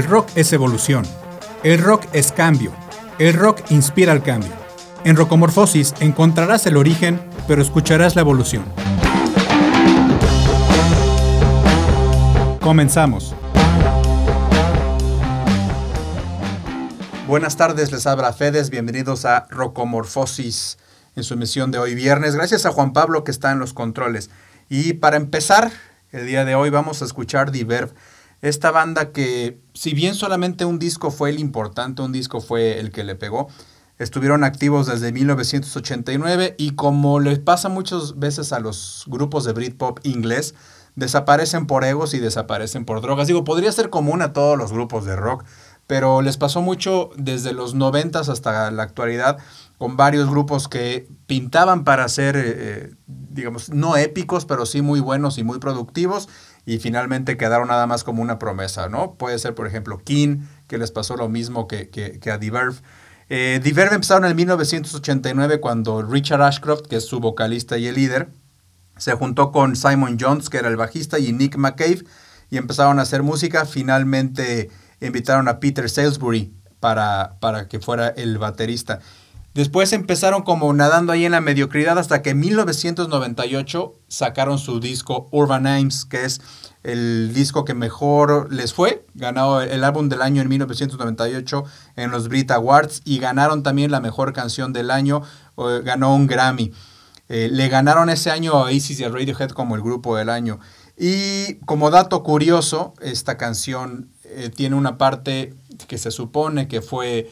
El rock es evolución. El rock es cambio. El rock inspira al cambio. En Rocomorfosis encontrarás el origen, pero escucharás la evolución. Comenzamos. Buenas tardes, les habla Fedes, bienvenidos a Rocomorfosis en su emisión de hoy viernes. Gracias a Juan Pablo que está en los controles. Y para empezar, el día de hoy vamos a escuchar Diverb. Esta banda que, si bien solamente un disco fue el importante, un disco fue el que le pegó, estuvieron activos desde 1989 y como les pasa muchas veces a los grupos de Britpop inglés, desaparecen por egos y desaparecen por drogas. Digo, podría ser común a todos los grupos de rock, pero les pasó mucho desde los 90 hasta la actualidad con varios grupos que pintaban para ser, eh, eh, digamos, no épicos, pero sí muy buenos y muy productivos, y finalmente quedaron nada más como una promesa, ¿no? Puede ser, por ejemplo, King, que les pasó lo mismo que, que, a Diverve. Eh, Diverve empezaron en 1989 cuando Richard Ashcroft, que es su vocalista y el líder, se juntó con Simon Jones, que era el bajista, y Nick McCabe, y empezaron a hacer música. Finalmente invitaron a Peter Salisbury para, para que fuera el baterista. Después empezaron como nadando ahí en la mediocridad hasta que en 1998 sacaron su disco Urban Names, que es el disco que mejor les fue. Ganó el álbum del año en 1998 en los Brit Awards y ganaron también la mejor canción del año, ganó un Grammy. Eh, le ganaron ese año a Oasis y a Radiohead como el grupo del año. Y como dato curioso, esta canción eh, tiene una parte que se supone que fue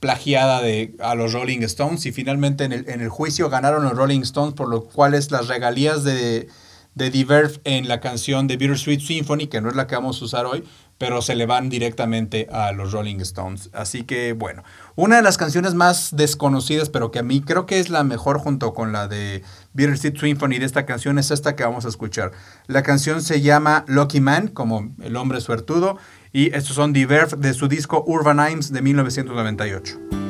plagiada de, a los Rolling Stones y finalmente en el, en el juicio ganaron los Rolling Stones, por lo cual es las regalías de, de Diverve en la canción de Bittersweet Symphony, que no es la que vamos a usar hoy, pero se le van directamente a los Rolling Stones. Así que bueno, una de las canciones más desconocidas, pero que a mí creo que es la mejor junto con la de Bittersweet Symphony de esta canción, es esta que vamos a escuchar. La canción se llama Lucky Man, como el hombre suertudo, y estos son Diverve de su disco Urban Rhymes de 1998.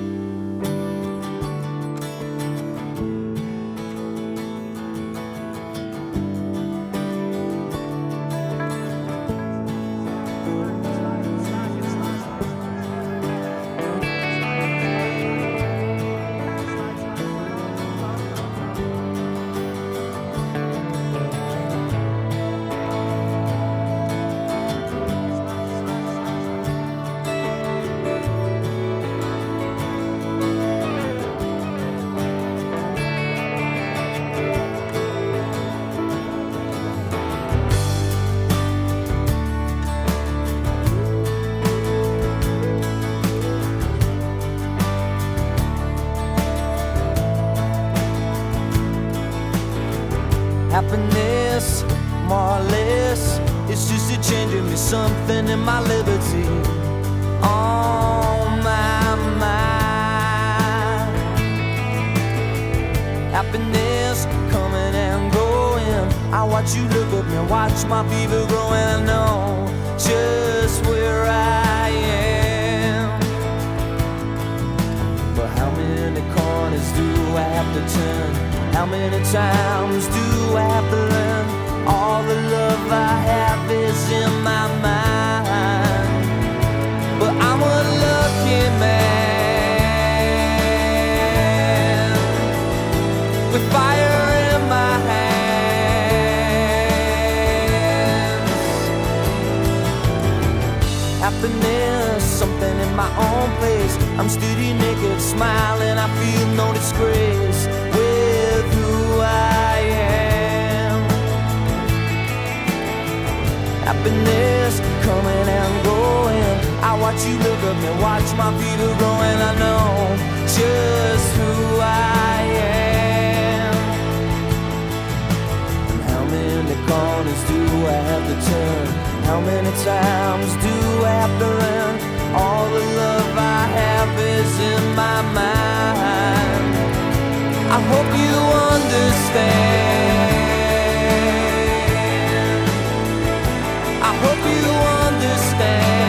Happiness coming and going. I watch you look at me, watch my fever grow, and I know just where I am. But how many corners do I have to turn? How many times do I have to learn all the love I have? I'm studio naked, smiling, I feel no disgrace with who I am. Happiness coming and going. I watch you look at me, watch my feet are growing. I know just who I am. And how many corners do I have to turn? How many times do I have to run? All the love I have is in my mind. I hope you understand. I hope you understand.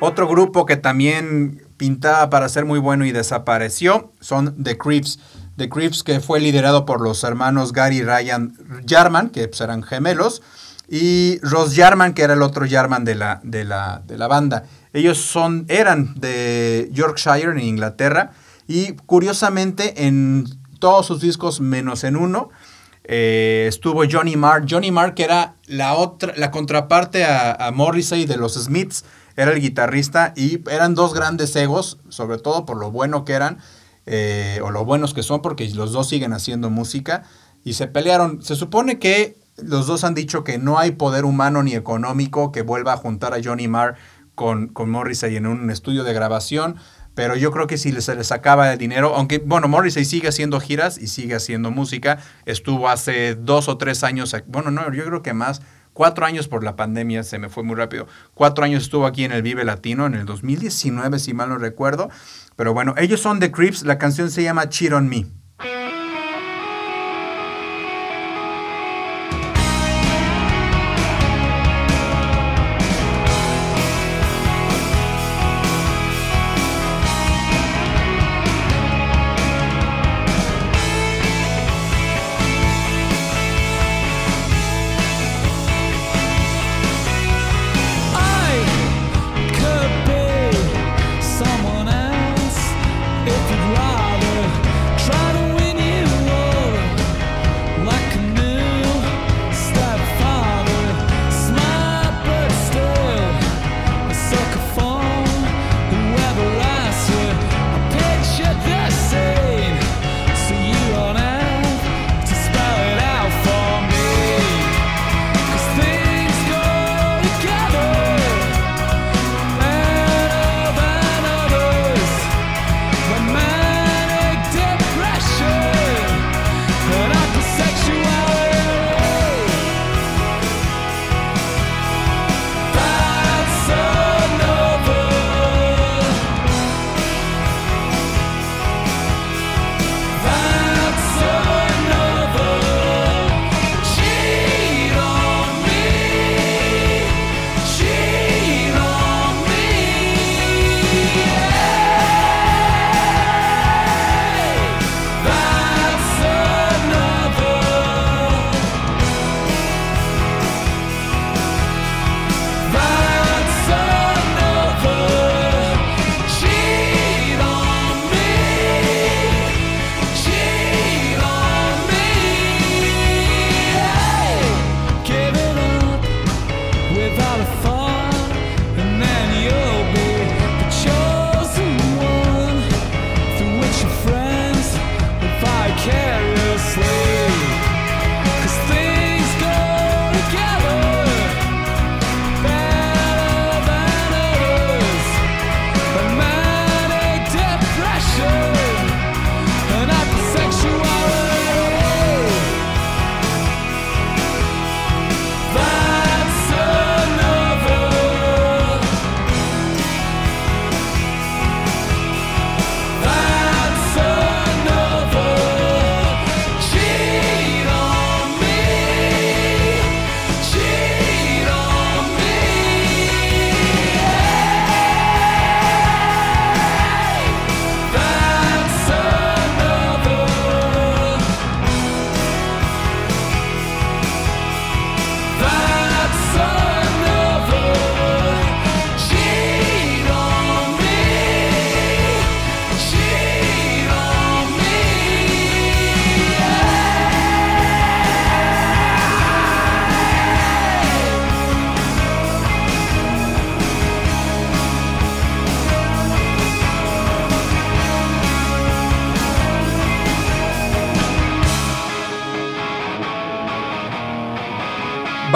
Otro grupo que también pintaba para ser muy bueno y desapareció son The Creeps. The Creeps que fue liderado por los hermanos Gary y Ryan Jarman, que pues, eran gemelos, y Ross Jarman, que era el otro Jarman de la, de la, de la banda. Ellos son, eran de Yorkshire, en Inglaterra, y curiosamente en todos sus discos menos en uno, eh, estuvo Johnny Marr. Johnny Marr, que era la otra, la contraparte a, a Morrissey de los Smiths, era el guitarrista y eran dos grandes egos, sobre todo por lo bueno que eran, eh, o lo buenos que son, porque los dos siguen haciendo música, y se pelearon. Se supone que los dos han dicho que no hay poder humano ni económico que vuelva a juntar a Johnny Marr con, con Morrissey en un estudio de grabación, pero yo creo que si se les acaba el dinero, aunque, bueno, Morrissey sigue haciendo giras y sigue haciendo música, estuvo hace dos o tres años, bueno, no, yo creo que más, cuatro años por la pandemia, se me fue muy rápido, cuatro años estuvo aquí en el Vive Latino, en el 2019, si mal no recuerdo, pero bueno, ellos son The Creeps, la canción se llama Cheat on Me.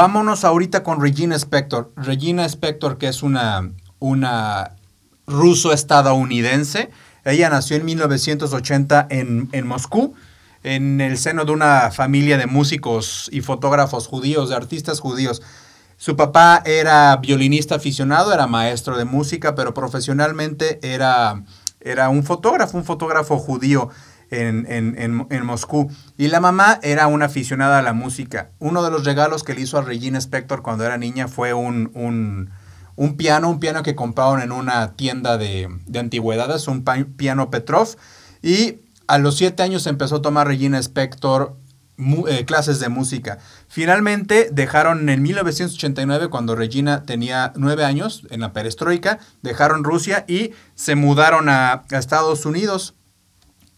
Vámonos ahorita con Regina Spector. Regina Spector, que es una, una ruso-estadounidense. Ella nació en 1980 en, en Moscú, en el seno de una familia de músicos y fotógrafos judíos, de artistas judíos. Su papá era violinista aficionado, era maestro de música, pero profesionalmente era, era un fotógrafo, un fotógrafo judío en, en- en- en Moscú. Y la mamá era una aficionada a la música. Uno de los regalos que le hizo a Regina Spector cuando era niña fue un, un, un piano, un piano que compraron en una tienda de, de antigüedades, un piano Petrov. Y a los siete años empezó a tomar Regina Spector eh, clases de música. Finalmente dejaron en 1989, cuando Regina tenía nueve años, en la perestroika, dejaron Rusia y se mudaron a, a Estados Unidos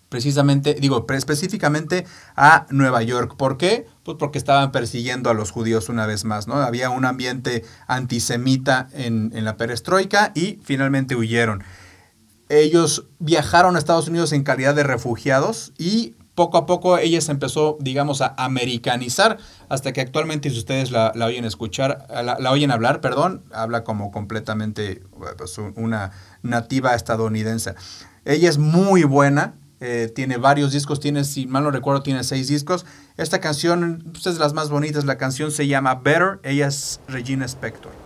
precisamente, digo, específicamente a Nueva York. ¿Por qué? Pues porque estaban persiguiendo a los judíos una vez más, ¿no? Había un ambiente antisemita en, en la perestroika y finalmente huyeron. Ellos viajaron a Estados Unidos en calidad de refugiados y poco a poco ella se empezó, digamos, a americanizar hasta que actualmente, si ustedes la, la oyen escuchar, la, la oyen hablar, perdón, habla como completamente pues, un- una nativa estadounidense. Ella es muy buena, eh, tiene varios discos, tiene, si mal no recuerdo, tiene seis discos. Esta canción pues, es de las más bonitas, la canción se llama Better, ella es Regina Spector.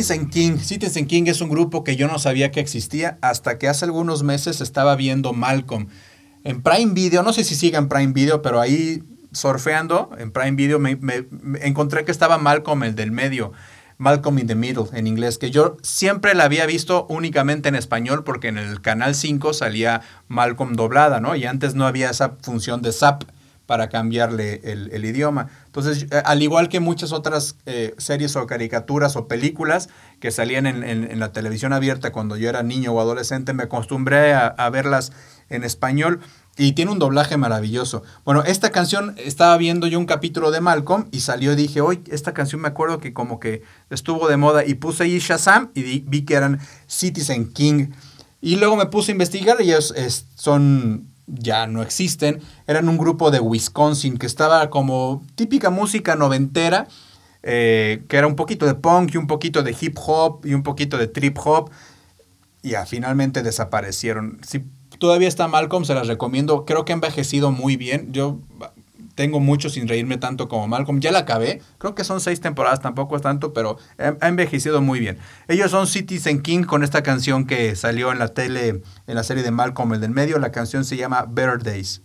Citizen King. Citizen King es un grupo que yo no sabía que existía hasta que hace algunos meses estaba viendo Malcolm. En Prime Video, no sé si sigue en Prime Video, pero ahí surfeando en Prime Video me encontré que estaba Malcolm, el del medio. Malcolm in the Middle en inglés, que yo siempre la había visto únicamente en español porque en el canal 5 salía Malcolm doblada, ¿no? Y antes no había esa función de zap para cambiarle el, idioma. Entonces, eh, al igual que muchas otras eh, series o caricaturas o películas que salían en, la televisión abierta cuando yo era niño o adolescente, me acostumbré a, verlas en español y tiene un doblaje maravilloso. Bueno, esta canción estaba viendo yo un capítulo de Malcolm y salió y dije, hoy esta canción me acuerdo que como que estuvo de moda y puse ahí Shazam y vi que eran Citizen King. Y luego me puse a investigar y ellos son, ya no existen, eran un grupo de Wisconsin que estaba como típica música noventera, eh, que era un poquito de punk y un poquito de hip hop y un poquito de trip hop y ya finalmente desaparecieron. Si todavía está Malcolm, se las recomiendo. Creo que ha envejecido muy bien. Yo tengo mucho sin reírme tanto como Malcolm. Ya la acabé. Creo que son seis temporadas, tampoco es tanto, pero ha envejecido muy bien. Ellos son Citizen King con esta canción que salió en la tele, en la serie de Malcolm, el del medio. La canción se llama Better Days.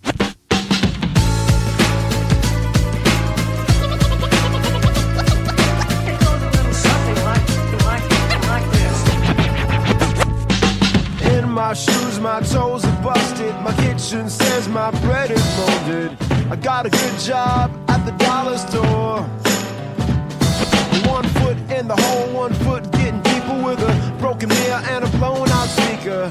Toes busted. Kitchen. I got a good job at the dollar store. One foot in the hole, one foot getting deeper with a broken mirror and a blown out speaker.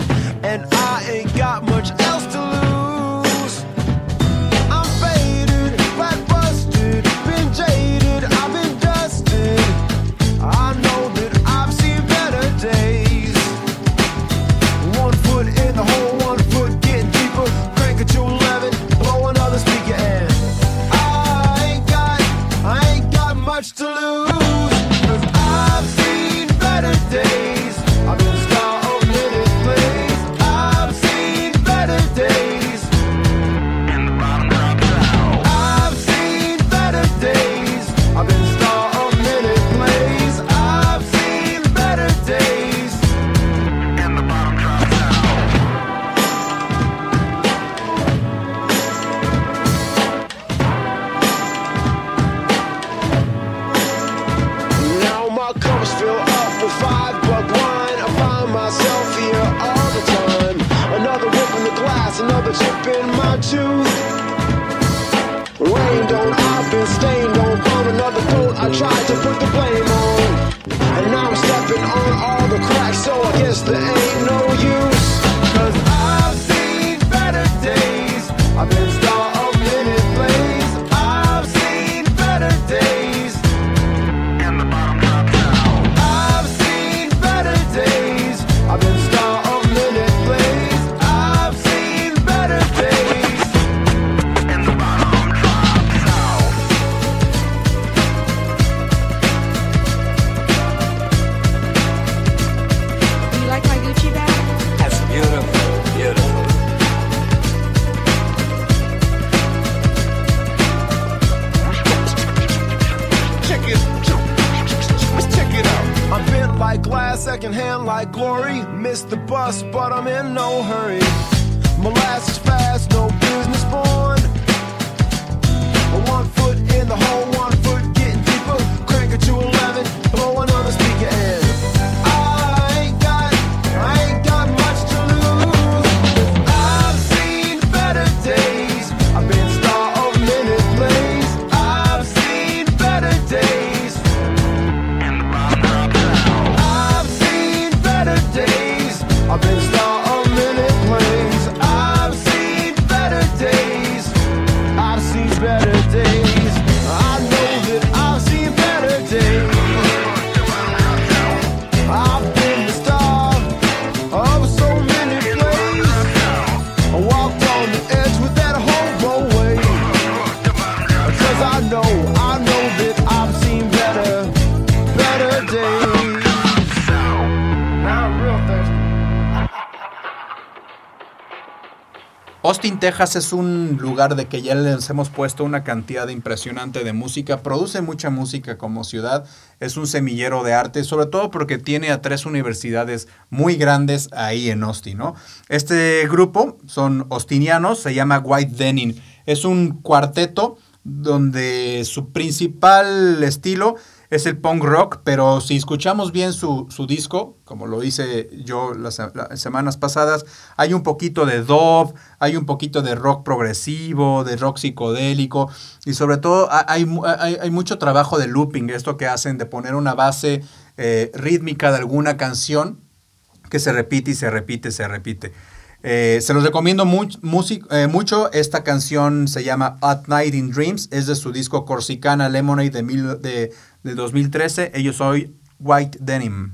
Texas es un lugar de que ya les hemos puesto una cantidad impresionante de música. Produce mucha música como ciudad. Es un semillero de arte, sobre todo porque tiene a tres universidades muy grandes ahí en Austin, ¿no? Este grupo son austinianos, se llama White Denim. Es un cuarteto donde su principal estilo es el punk rock, pero si escuchamos bien su, su disco, como lo hice yo las, semanas pasadas, hay un poquito de dub, hay un poquito de rock progresivo, de rock psicodélico, y sobre todo ha- hay, hay, hay mucho trabajo de looping, esto que hacen de poner una base eh, rítmica de alguna canción que se repite y se repite, se repite. Eh, se los recomiendo much- music- eh, mucho. Esta canción se llama At Night in Dreams. Es de su disco Corsicana Lemonade de, de 2013. Ellos soy White Denim.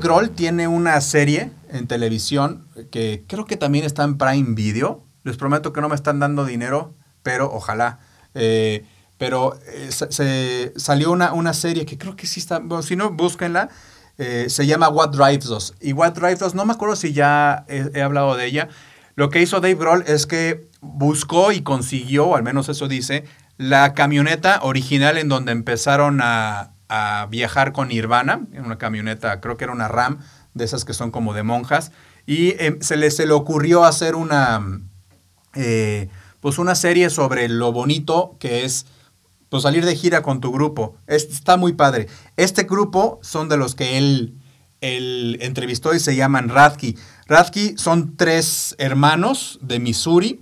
Dave Grohl tiene una serie en televisión que creo que también está en Prime Video. Les prometo que no me están dando dinero, pero ojalá. Eh, pero eh, se, salió una, una serie que creo que sí está, si no, búsquenla. Eh, se llama What Drives Us. Y What Drives Us, no me acuerdo si ya he, hablado de ella. Lo que hizo Dave Grohl es que buscó y consiguió, al menos eso dice, la camioneta original en donde empezaron a, a viajar con Nirvana en una camioneta, creo que era una Ram, de esas que son como de monjas, y eh, se, le, se le ocurrió hacer una, eh, pues una serie sobre lo bonito que es pues salir de gira con tu grupo. Es- está muy padre. Este grupo son de los que él, él entrevistó y se llaman Radke. Radke son tres hermanos de Missouri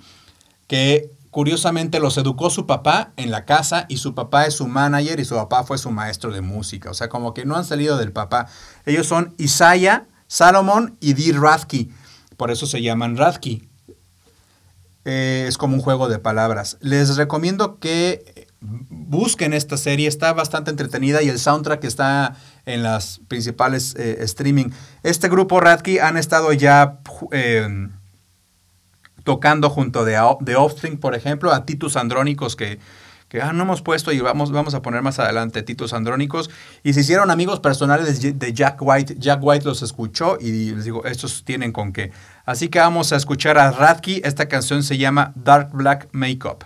que curiosamente los educó su papá en la casa y su papá es su manager y su papá fue su maestro de música. O sea, como que no han salido del papá. Ellos son Isaiah, Salomon y Dee Radke. Por eso se llaman Radke. Eh, es como un juego de palabras. Les recomiendo que busquen esta serie, está bastante entretenida y el soundtrack está en las principales eh, streaming. Este grupo Radke han estado ya eh, tocando junto de, Offspring, por ejemplo, a Titus Andrónicos que, que ah, no hemos puesto y vamos, vamos a poner más adelante Titus Andrónicos. Y se hicieron amigos personales de Jack White. Jack White los escuchó y les digo, estos tienen con qué. Así que vamos a escuchar a Radke. Esta canción se llama Dark Black Makeup.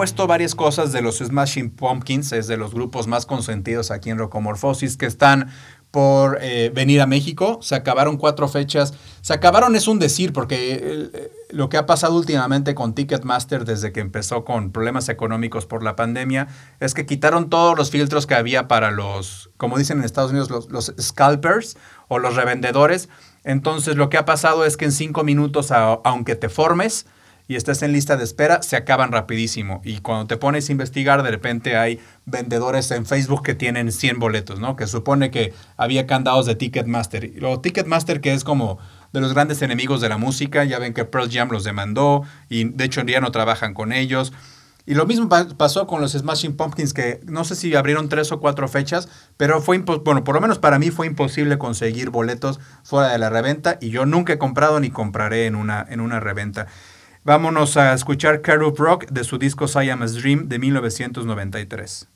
Ya hemos puesto varias cosas de los Smashing Pumpkins, es de los grupos más consentidos aquí en Rocomorfosis, que están por eh, venir a México. Se acabaron cuatro fechas. Se acabaron es un decir, porque eh, lo que ha pasado últimamente con Ticketmaster desde que empezó con problemas económicos por la pandemia es que quitaron todos los filtros que había para los, como dicen en Estados Unidos, los, scalpers o los revendedores. Entonces lo que ha pasado es que en cinco minutos, aunque te formes, y estés en lista de espera, se acaban rapidísimo. Y cuando te pones a investigar, de repente hay vendedores en Facebook que tienen 100 boletos, ¿no? Que supone que había candados de Ticketmaster. Y luego Ticketmaster, que es como de los grandes enemigos de la música, ya ven que Pearl Jam los demandó y de hecho ya no trabajan con ellos. Y lo mismo pa- pasó con los Smashing Pumpkins, que no sé si abrieron tres o cuatro fechas, pero fue, bueno, por lo menos para mí fue imposible conseguir boletos fuera de la reventa y yo nunca he comprado ni compraré en una, en una reventa. Vámonos a escuchar Carup Rock de su disco Siamese Dream de 1993.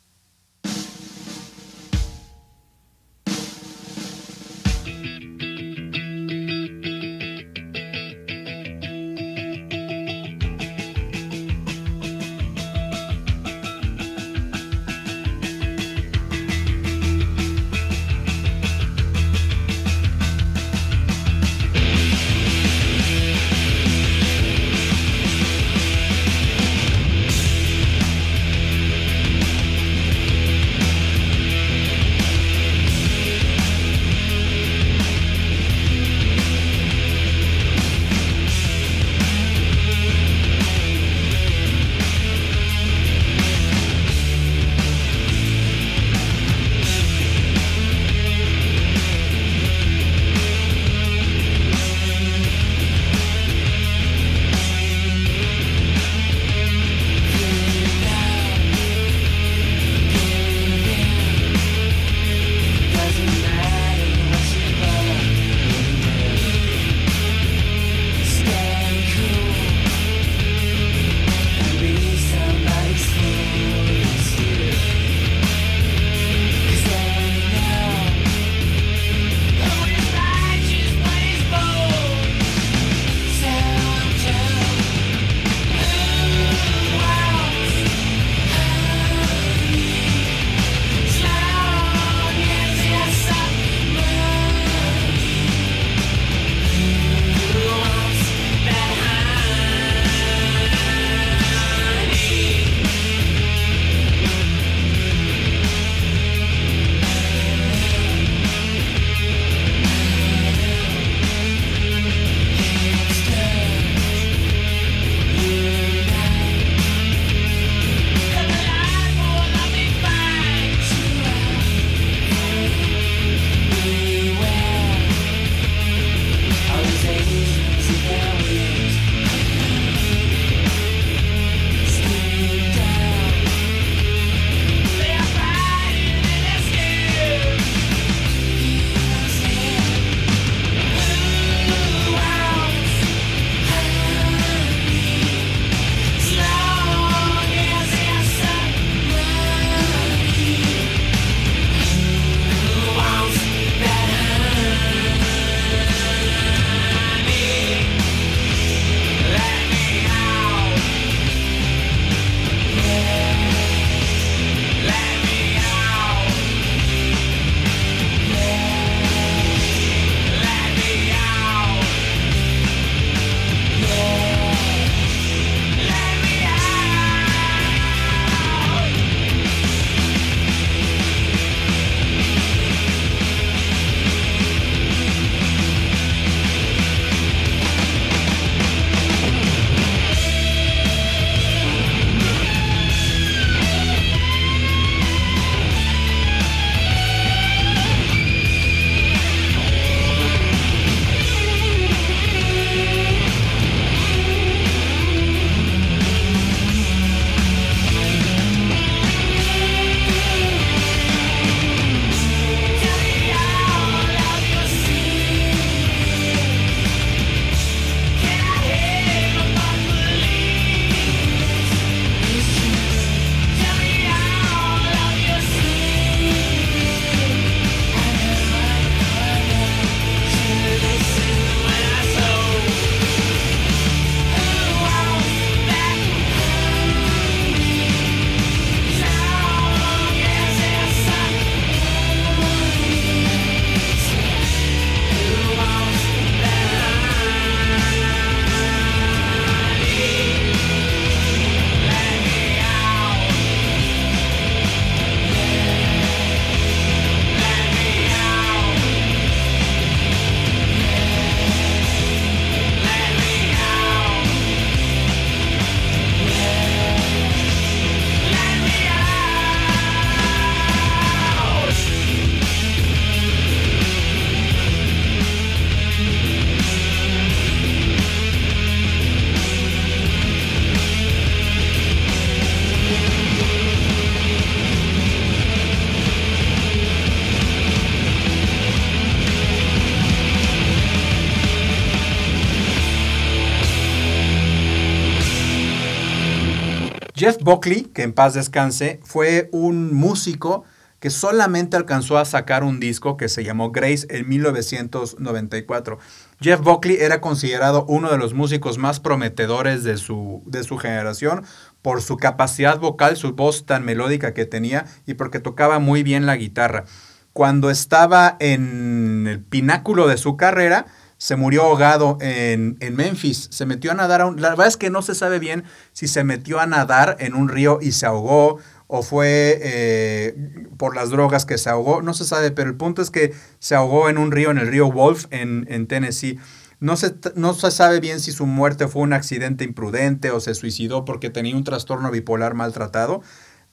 Jeff Buckley, que en paz descanse, fue un músico que solamente alcanzó a sacar un disco que se llamó Grace en 1994. Jeff Buckley era considerado uno de los músicos más prometedores de su, de su generación por su capacidad vocal, su voz tan melódica que tenía y porque tocaba muy bien la guitarra. Cuando estaba en el pináculo de su carrera, se murió ahogado en, en Memphis. Se metió a nadar. A un- la verdad es que no se sabe bien si se metió a nadar en un río y se ahogó o fue eh, por las drogas que se ahogó. No se sabe, pero el punto es que se ahogó en un río, en el río Wolf, en, en Tennessee. No se, no se sabe bien si su muerte fue un accidente imprudente o se suicidó porque tenía un trastorno bipolar maltratado,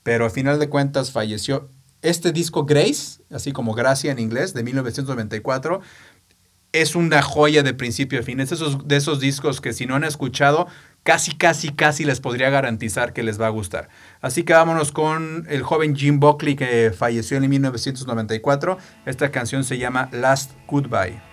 pero al final de cuentas falleció. Este disco Grace, así como Gracia en inglés, de 1994, es una joya de principio a fin. Es esos, de esos discos que si no han escuchado, casi, casi, casi les podría garantizar que les va a gustar. Así que vámonos con el joven Jim Buckley que falleció en 1994. Esta canción se llama Last Goodbye.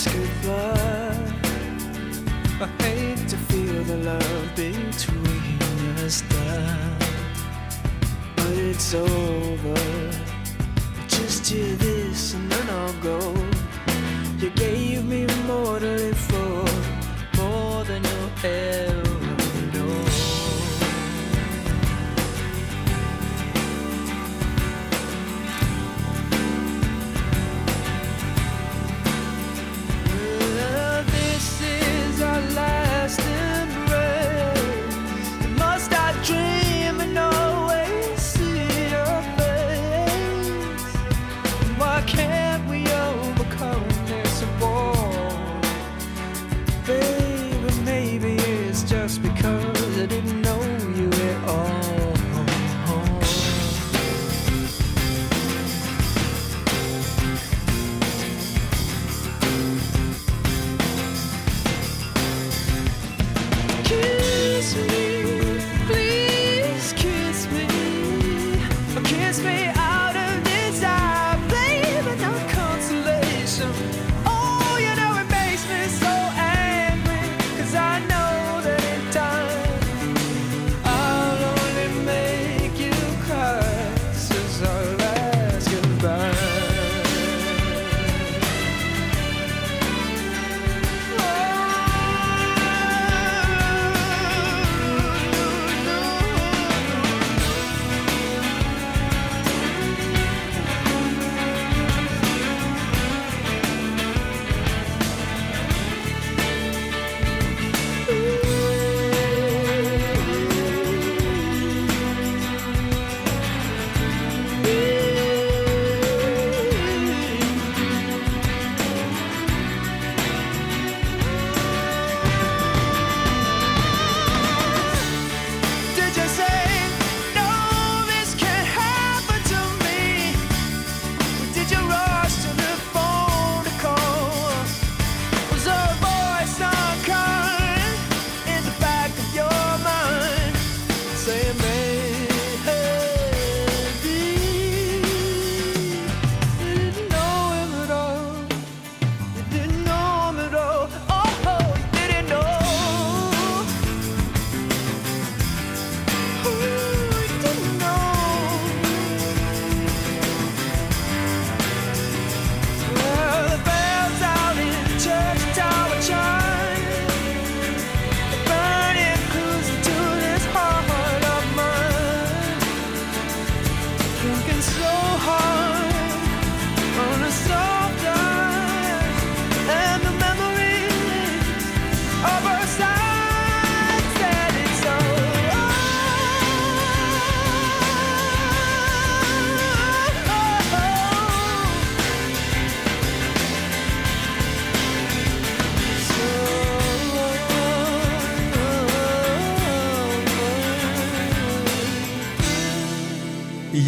Last goodbye. I hate to feel the love between us die, but it's over. Just hear this and then I'll go. You gave me more to live for, more than you'll ever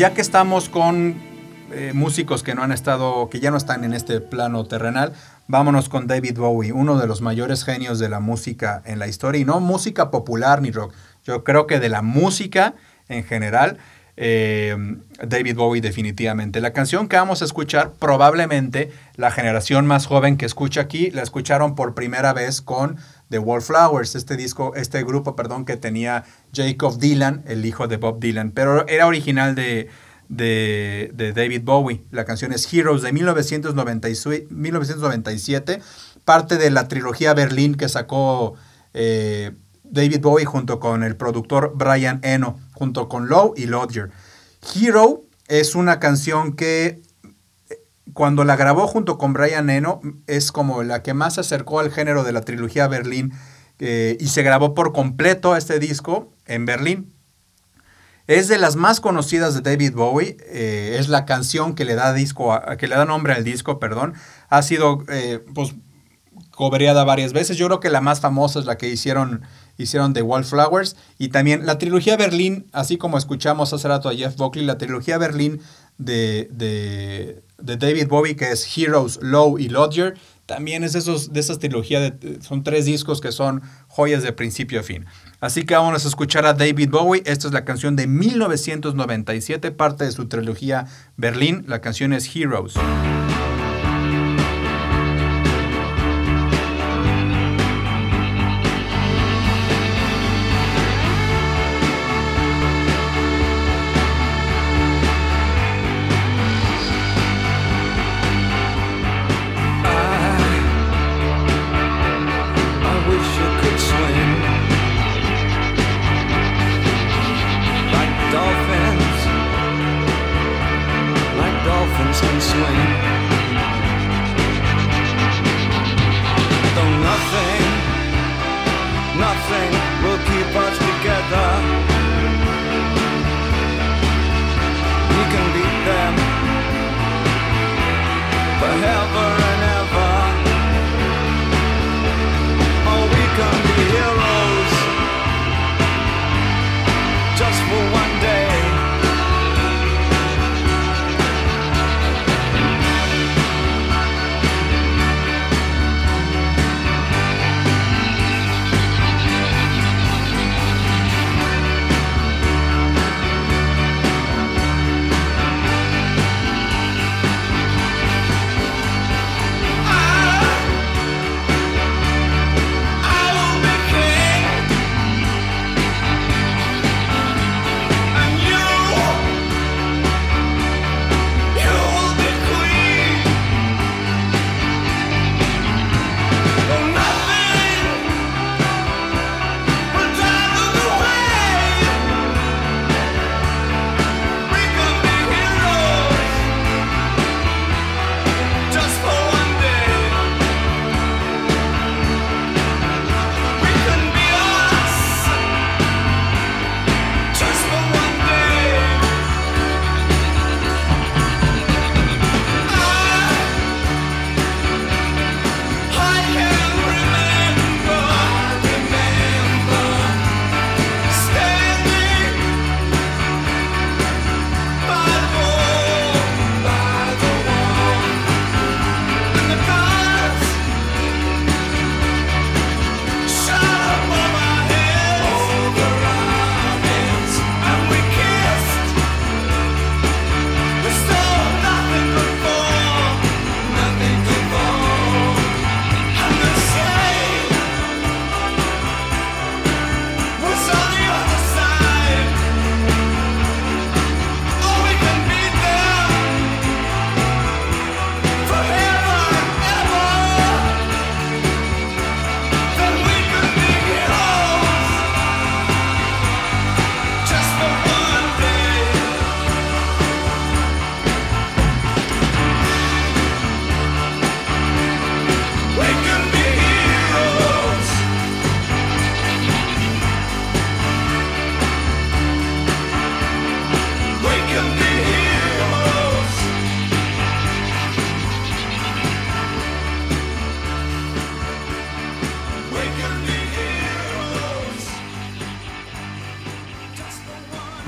ya que estamos con eh, músicos que no han estado, que ya no están en este plano terrenal, vámonos con David Bowie, uno de los mayores genios de la música en la historia, y no música popular ni rock, yo creo que de la música en general, eh, David Bowie definitivamente. La canción que vamos a escuchar, probablemente la generación más joven que escucha aquí, la escucharon por primera vez con The Wallflowers, este disco, este grupo, perdón, que tenía Jacob Dylan, el hijo de Bob Dylan, pero era original de, de, de David Bowie. La canción es Heroes de 1996 1997, parte de la trilogía Berlín que sacó eh, David Bowie junto con el productor Brian Eno, junto con Lowe y Lodger. Hero es una canción que cuando la grabó junto con Brian Eno es como la que más se acercó al género de la trilogía Berlín eh, y se grabó por completo este disco en Berlín. Es de las más conocidas de David Bowie. eh, es la canción que le da disco, que le da nombre al disco, perdón. Ha sido, eh, pues, cobereada varias veces. Yo creo que la más famosa es la que hicieron, hicieron The Wallflowers. Y también la trilogía Berlín, así como escuchamos hace rato a Jeff Buckley, la trilogía Berlín de, de, de David Bowie, que es Heroes, Low y Lodger, también es esos, de esas trilogías, de- son tres discos que son joyas de principio a fin. Así que vamos a escuchar a David Bowie. Esta es la canción de 1997, parte de su trilogía Berlín. La canción es Heroes.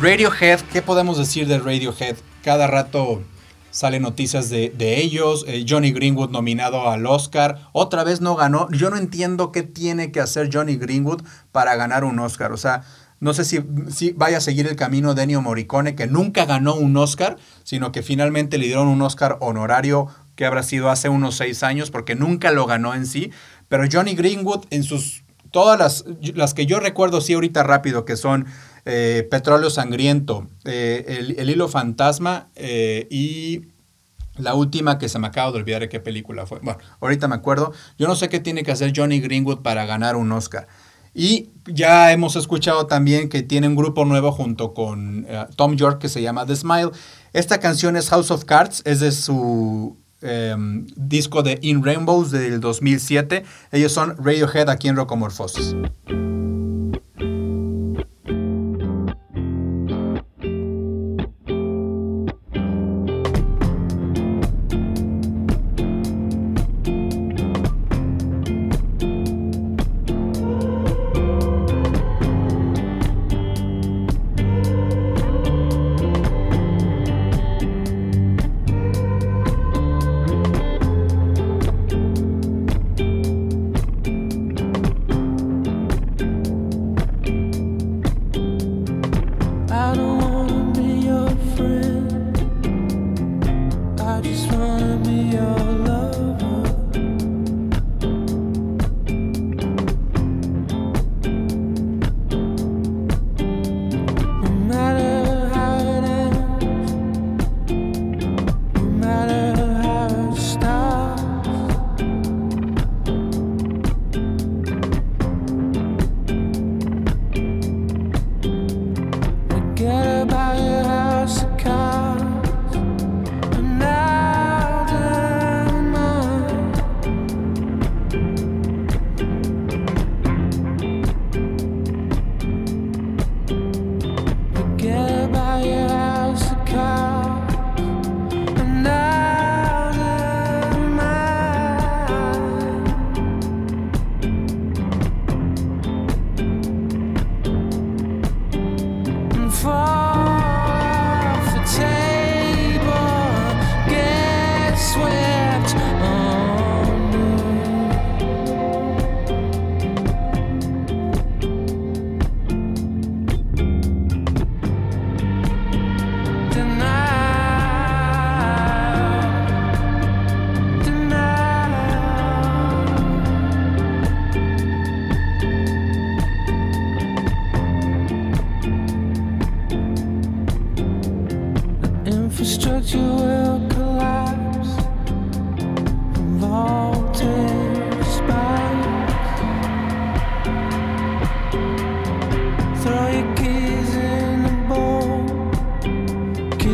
Radiohead, ¿qué podemos decir de Radiohead? Cada rato salen noticias de, ellos. eh, Johnny Greenwood nominado al Oscar. Otra vez no ganó. Yo no entiendo qué tiene que hacer Johnny Greenwood para ganar un Oscar. O sea, no sé si, si vaya a seguir el camino de Ennio Morricone, que nunca ganó un Oscar, sino que finalmente le dieron un Oscar honorario que habrá sido hace unos seis años, porque nunca lo ganó en sí. Pero Johnny Greenwood en sus... Todas las, las que yo recuerdo, sí, ahorita rápido, que son eh, Petróleo Sangriento, eh, el, Hilo Fantasma eh, y la última que se me acaba de olvidar de qué película fue. Bueno, ahorita me acuerdo. Yo no sé qué tiene que hacer Johnny Greenwood para ganar un Oscar. Y ya hemos escuchado también que tiene un grupo nuevo junto con Tom York que se llama The Smile. Esta canción es House of Cards, es de su em, disco de In Rainbows del 2007. Ellos son Radiohead aquí en Rocomorfosis.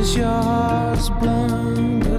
is yours, blind.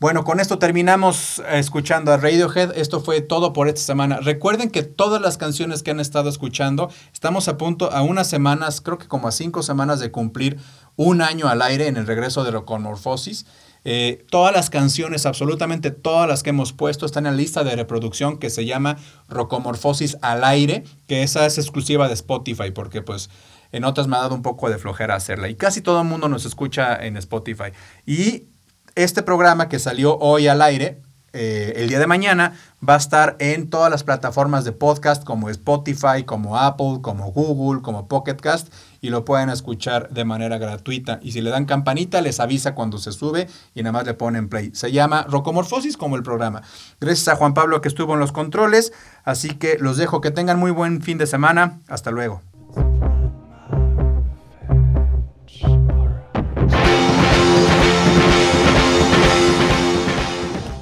Bueno, con esto terminamos escuchando a Radiohead. Esto fue todo por esta semana. Recuerden que todas las canciones que han estado escuchando, estamos a punto, a unas semanas, creo que como a cinco semanas de cumplir un año al aire en el regreso de Roconorfosis. Eh, todas las canciones, absolutamente todas las que hemos puesto, están en la lista de reproducción que se llama Rocomorfosis al aire, que esa es exclusiva de Spotify, porque pues en otras me ha dado un poco de flojera hacerla. Y casi todo el mundo nos escucha en Spotify. Y este programa que salió hoy al aire, eh, el día de mañana, va a estar en todas las plataformas de podcast como Spotify, como Apple, como Google, como Pocket Cast y lo pueden escuchar de manera gratuita. Y si le dan campanita, les avisa cuando se sube y nada más le ponen play. Se llama Rocomorfosis como el programa. Gracias a Juan Pablo que estuvo en los controles. Así que los dejo. Que tengan muy buen fin de semana. Hasta luego.